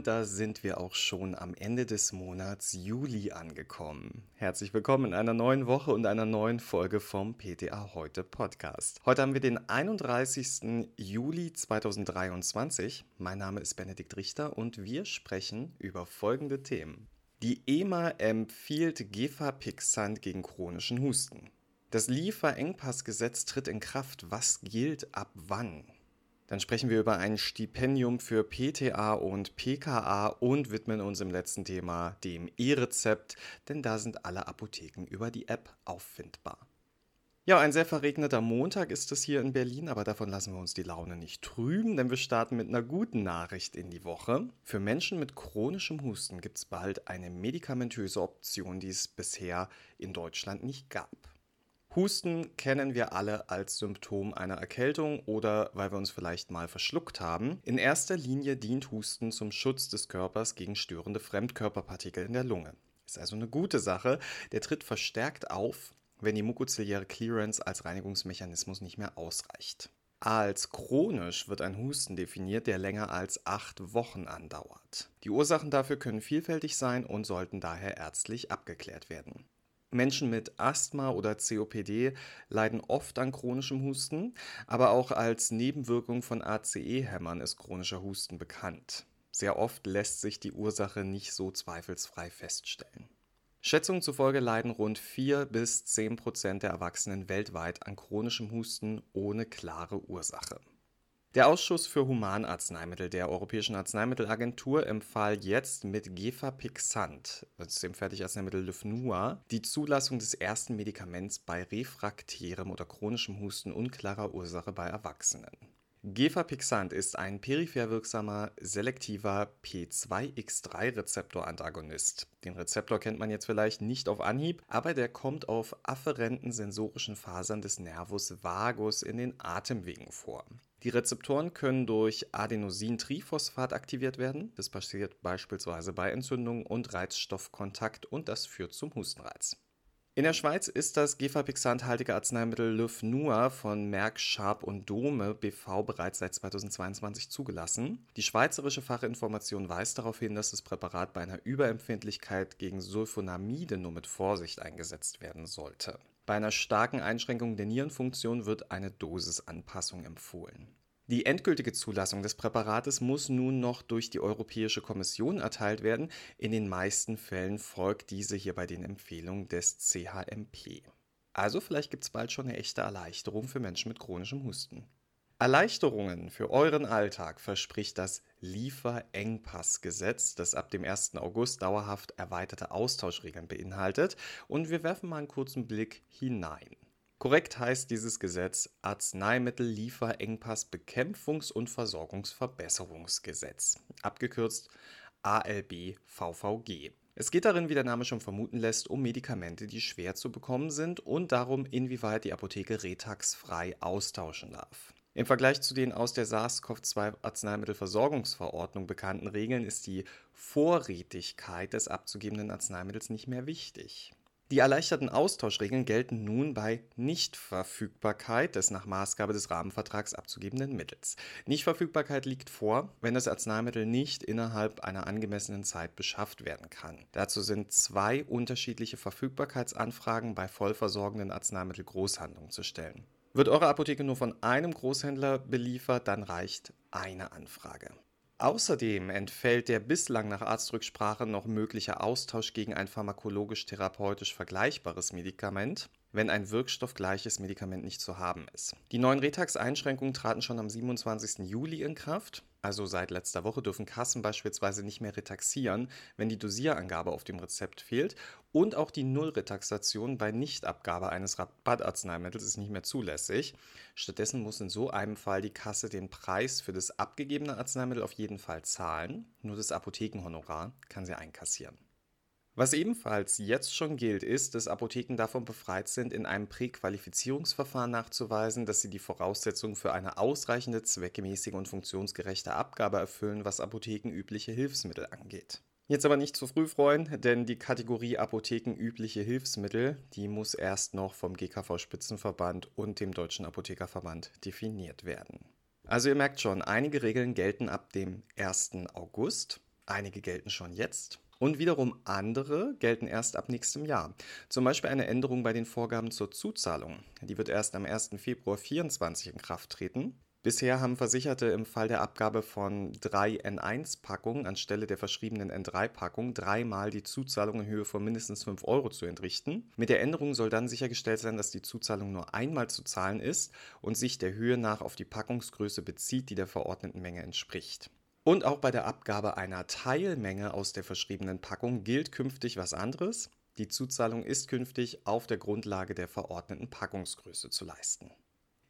Und da sind wir auch schon am Ende des Monats Juli angekommen. Herzlich willkommen in einer neuen Woche und einer neuen Folge vom PTA Heute Podcast. Heute haben wir den 31. Juli 2023. Mein Name ist Benedikt Richter und wir sprechen über folgende Themen. Die EMA empfiehlt Gefapixant gegen chronischen Husten. Das Lieferengpassgesetz tritt in Kraft. Was gilt ab wann? Dann sprechen wir über ein Stipendium für PTA und PKA und widmen uns im letzten Thema dem E-Rezept, denn da sind alle Apotheken über die App auffindbar. Ja, ein sehr verregneter Montag ist es hier in Berlin, aber davon lassen wir uns die Laune nicht trüben, denn wir starten mit einer guten Nachricht in die Woche. Für Menschen mit chronischem Husten gibt es bald eine medikamentöse Option, die es bisher in Deutschland nicht gab. Husten kennen wir alle als Symptom einer Erkältung oder weil wir uns vielleicht mal verschluckt haben. In erster Linie dient Husten zum Schutz des Körpers gegen störende Fremdkörperpartikel in der Lunge. Ist also eine gute Sache. Der tritt verstärkt auf, wenn die mukoziliäre Clearance als Reinigungsmechanismus nicht mehr ausreicht. Als chronisch wird ein Husten definiert, der länger als acht Wochen andauert. Die Ursachen dafür können vielfältig sein und sollten daher ärztlich abgeklärt werden. Menschen mit Asthma oder COPD leiden oft an chronischem Husten, aber auch als Nebenwirkung von ACE-Hämmern ist chronischer Husten bekannt. Sehr oft lässt sich die Ursache nicht so zweifelsfrei feststellen. Schätzungen zufolge leiden rund 4 bis 10 Prozent der Erwachsenen weltweit an chronischem Husten ohne klare Ursache. Der Ausschuss für Humanarzneimittel der Europäischen Arzneimittelagentur empfahl jetzt mit Gefapixant, dem Fertigarzneimittel Lyfnua, die Zulassung des ersten Medikaments bei refraktärem oder chronischem Husten unklarer Ursache bei Erwachsenen. Gefapixant ist ein peripher wirksamer, selektiver P2X3-Rezeptorantagonist. Den Rezeptor kennt man jetzt vielleicht nicht auf Anhieb, aber der kommt auf afferenten sensorischen Fasern des Nervus vagus in den Atemwegen vor. Die Rezeptoren können durch Adenosintriphosphat aktiviert werden. Das passiert beispielsweise bei Entzündungen und Reizstoffkontakt und das führt zum Hustenreiz. In der Schweiz ist das gefapixanthaltige Arzneimittel Lyfnua von Merck, Sharp und Dome BV bereits seit 2022 zugelassen. Die schweizerische Fachinformation weist darauf hin, dass das Präparat bei einer Überempfindlichkeit gegen Sulfonamide nur mit Vorsicht eingesetzt werden sollte. Bei einer starken Einschränkung der Nierenfunktion wird eine Dosisanpassung empfohlen. Die endgültige Zulassung des Präparates muss nun noch durch die Europäische Kommission erteilt werden. In den meisten Fällen folgt diese hierbei den Empfehlungen des CHMP. Also vielleicht gibt es bald schon eine echte Erleichterung für Menschen mit chronischem Husten. Erleichterungen für euren Alltag verspricht das Lieferengpassgesetz, das ab dem 1. August dauerhaft erweiterte Austauschregeln beinhaltet. Und wir werfen mal einen kurzen Blick hinein. Korrekt heißt dieses Gesetz Arzneimittel-Lieferengpass-Bekämpfungs- und Versorgungsverbesserungsgesetz, abgekürzt ALB-VVG. Es geht darin, wie der Name schon vermuten lässt, um Medikamente, die schwer zu bekommen sind und darum, inwieweit die Apotheke retaxfrei austauschen darf. Im Vergleich zu den aus der SARS-CoV-2-Arzneimittelversorgungsverordnung bekannten Regeln ist die Vorrätigkeit des abzugebenden Arzneimittels nicht mehr wichtig. Die erleichterten Austauschregeln gelten nun bei Nichtverfügbarkeit des nach Maßgabe des Rahmenvertrags abzugebenden Mittels. Nichtverfügbarkeit liegt vor, wenn das Arzneimittel nicht innerhalb einer angemessenen Zeit beschafft werden kann. Dazu sind zwei unterschiedliche Verfügbarkeitsanfragen bei vollversorgenden Arzneimittelgroßhandlungen zu stellen. Wird eure Apotheke nur von einem Großhändler beliefert, dann reicht eine Anfrage. Außerdem entfällt der bislang nach Arztrücksprache noch mögliche Austausch gegen ein pharmakologisch-therapeutisch vergleichbares Medikament wenn ein wirkstoffgleiches Medikament nicht zu haben ist. Die neuen Retax-Einschränkungen traten schon am 27. Juli in Kraft. Also seit letzter Woche dürfen Kassen beispielsweise nicht mehr retaxieren, wenn die Dosierangabe auf dem Rezept fehlt. Und auch die Nullretaxation bei Nichtabgabe eines Rabattarzneimittels ist nicht mehr zulässig. Stattdessen muss in so einem Fall die Kasse den Preis für das abgegebene Arzneimittel auf jeden Fall zahlen. Nur das Apothekenhonorar kann sie einkassieren. Was ebenfalls jetzt schon gilt, ist, dass Apotheken davon befreit sind, in einem Präqualifizierungsverfahren nachzuweisen, dass sie die Voraussetzungen für eine ausreichende, zweckmäßige und funktionsgerechte Abgabe erfüllen, was apothekenübliche Hilfsmittel angeht. Jetzt aber nicht zu früh freuen, denn die Kategorie apothekenübliche Hilfsmittel, die muss erst noch vom GKV Spitzenverband und dem Deutschen Apothekerverband definiert werden. Also ihr merkt schon, einige Regeln gelten ab dem 1. August Einige gelten schon jetzt und wiederum andere gelten erst ab nächstem Jahr. Zum Beispiel eine Änderung bei den Vorgaben zur Zuzahlung. Die wird erst am 1. Februar 2024 in Kraft treten. Bisher haben Versicherte im Fall der Abgabe von drei N1-Packungen anstelle der verschriebenen N3-Packung dreimal die Zuzahlung in Höhe von mindestens 5 Euro zu entrichten. Mit der Änderung soll dann sichergestellt sein, dass die Zuzahlung nur einmal zu zahlen ist und sich der Höhe nach auf die Packungsgröße bezieht, die der verordneten Menge entspricht. Und auch bei der Abgabe einer Teilmenge aus der verschriebenen Packung gilt künftig was anderes. Die Zuzahlung ist künftig auf der Grundlage der verordneten Packungsgröße zu leisten.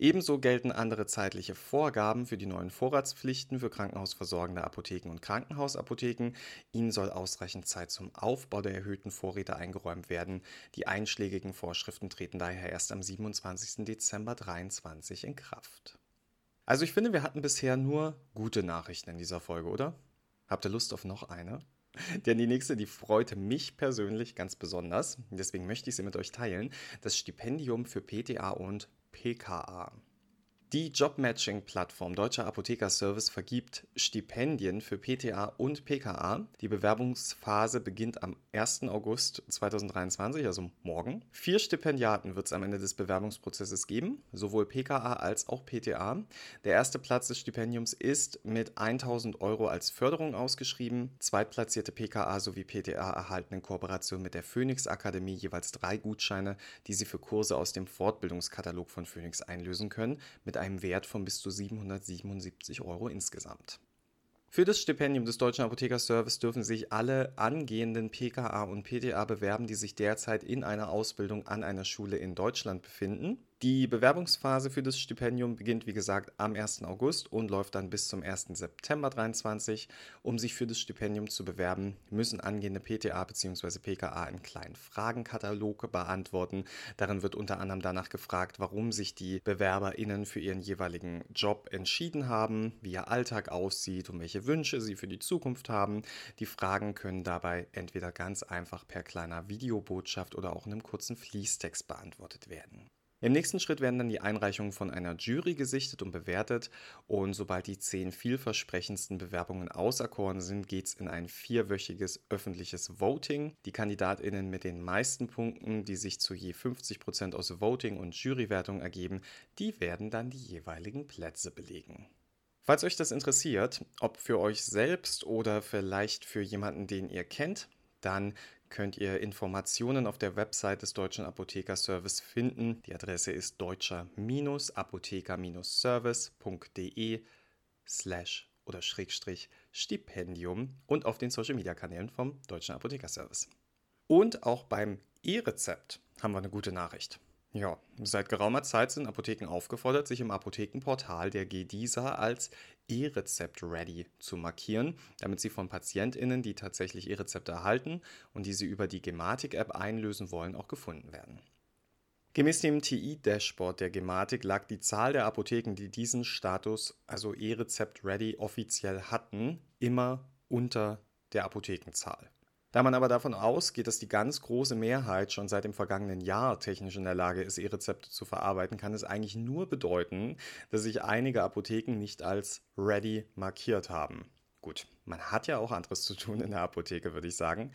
Ebenso gelten andere zeitliche Vorgaben für die neuen Vorratspflichten für krankenhausversorgende Apotheken und Krankenhausapotheken. Ihnen soll ausreichend Zeit zum Aufbau der erhöhten Vorräte eingeräumt werden. Die einschlägigen Vorschriften treten daher erst am 27. Dezember 2023 in Kraft. Also ich finde, wir hatten bisher nur gute Nachrichten in dieser Folge, oder? Habt ihr Lust auf noch eine? Denn die nächste, die freute mich persönlich ganz besonders. Deswegen möchte ich sie mit euch teilen. Das Stipendium für PTA und PKA. Die Jobmatching-Plattform Deutscher Apothekerservice vergibt Stipendien für PTA und PKA. Die Bewerbungsphase beginnt am 1. August 2023, also morgen. Vier Stipendiaten wird es am Ende des Bewerbungsprozesses geben, sowohl PKA als auch PTA. Der erste Platz des Stipendiums ist mit 1000 Euro als Förderung ausgeschrieben. Zweitplatzierte PKA sowie PTA erhalten in Kooperation mit der Phoenix Akademie jeweils drei Gutscheine, die sie für Kurse aus dem Fortbildungskatalog von Phoenix einlösen können, mit einem Wert von bis zu 777 Euro insgesamt. Für das Stipendium des Deutschen Apothekerservice dürfen sich alle angehenden PKA und PTA bewerben, die sich derzeit in einer Ausbildung an einer Schule in Deutschland befinden. Die Bewerbungsphase für das Stipendium beginnt, wie gesagt, am 1. August und läuft dann bis zum 1. September 2023. Um sich für das Stipendium zu bewerben, müssen angehende PTA bzw. PKA einen kleinen Fragenkatalog beantworten. Darin wird unter anderem danach gefragt, warum sich die BewerberInnen für ihren jeweiligen Job entschieden haben, wie ihr Alltag aussieht und welche Wünsche sie für die Zukunft haben. Die Fragen können dabei entweder ganz einfach per kleiner Videobotschaft oder auch in einem kurzen Fließtext beantwortet werden. Im nächsten Schritt werden dann die Einreichungen von einer Jury gesichtet und bewertet und sobald die zehn vielversprechendsten Bewerbungen auserkoren sind, geht es in ein vierwöchiges öffentliches Voting. Die KandidatInnen mit den meisten Punkten, die sich zu je 50% aus Voting und Jurywertung ergeben, die werden dann die jeweiligen Plätze belegen. Falls euch das interessiert, ob für euch selbst oder vielleicht für jemanden, den ihr kennt, dann könnt ihr Informationen auf der Website des Deutschen Apothekerservice finden. Die Adresse ist deutscher-apotheker-service.de slash oder Schrägstrich Stipendium und auf den Social Media Kanälen vom Deutschen Apothekerservice. Und auch beim E-Rezept haben wir eine gute Nachricht. Ja, seit geraumer Zeit sind Apotheken aufgefordert, sich im Apothekenportal der GDISA als E-Rezept-Ready zu markieren, damit sie von PatientInnen, die tatsächlich E-Rezepte erhalten und die sie über die Gematik-App einlösen wollen, auch gefunden werden. Gemäß dem TI-Dashboard der Gematik lag die Zahl der Apotheken, die diesen Status, also E-Rezept-Ready, offiziell hatten, immer unter der Apothekenzahl. Da man aber davon ausgeht, dass die ganz große Mehrheit schon seit dem vergangenen Jahr technisch in der Lage ist, E-Rezepte zu verarbeiten, kann es eigentlich nur bedeuten, dass sich einige Apotheken nicht als ready markiert haben. Gut, man hat ja auch anderes zu tun in der Apotheke, würde ich sagen.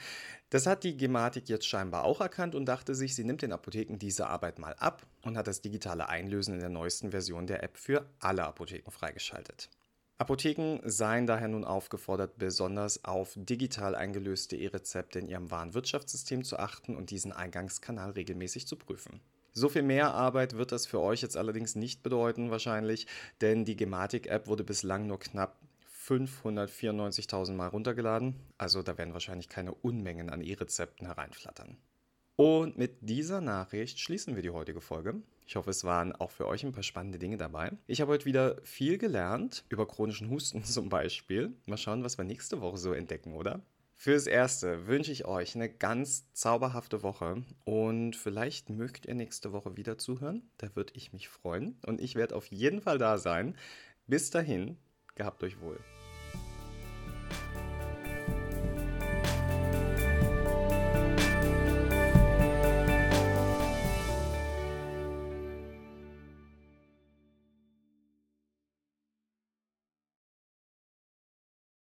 Das hat die Gematik jetzt scheinbar auch erkannt und dachte sich, sie nimmt den Apotheken diese Arbeit mal ab und hat das digitale Einlösen in der neuesten Version der App für alle Apotheken freigeschaltet. Apotheken seien daher nun aufgefordert, besonders auf digital eingelöste E-Rezepte in ihrem Warenwirtschaftssystem zu achten und diesen Eingangskanal regelmäßig zu prüfen. So viel mehr Arbeit wird das für euch jetzt allerdings nicht bedeuten wahrscheinlich, denn die Gematik-App wurde bislang nur knapp 594.000 Mal runtergeladen, also da werden wahrscheinlich keine Unmengen an E-Rezepten hereinflattern. Und mit dieser Nachricht schließen wir die heutige Folge. Ich hoffe, es waren auch für euch ein paar spannende Dinge dabei. Ich habe heute wieder viel gelernt, über chronischen Husten zum Beispiel. Mal schauen, was wir nächste Woche so entdecken, oder? Fürs Erste wünsche ich euch eine ganz zauberhafte Woche und vielleicht mögt ihr nächste Woche wieder zuhören. Da würde ich mich freuen und ich werde auf jeden Fall da sein. Bis dahin, gehabt euch wohl.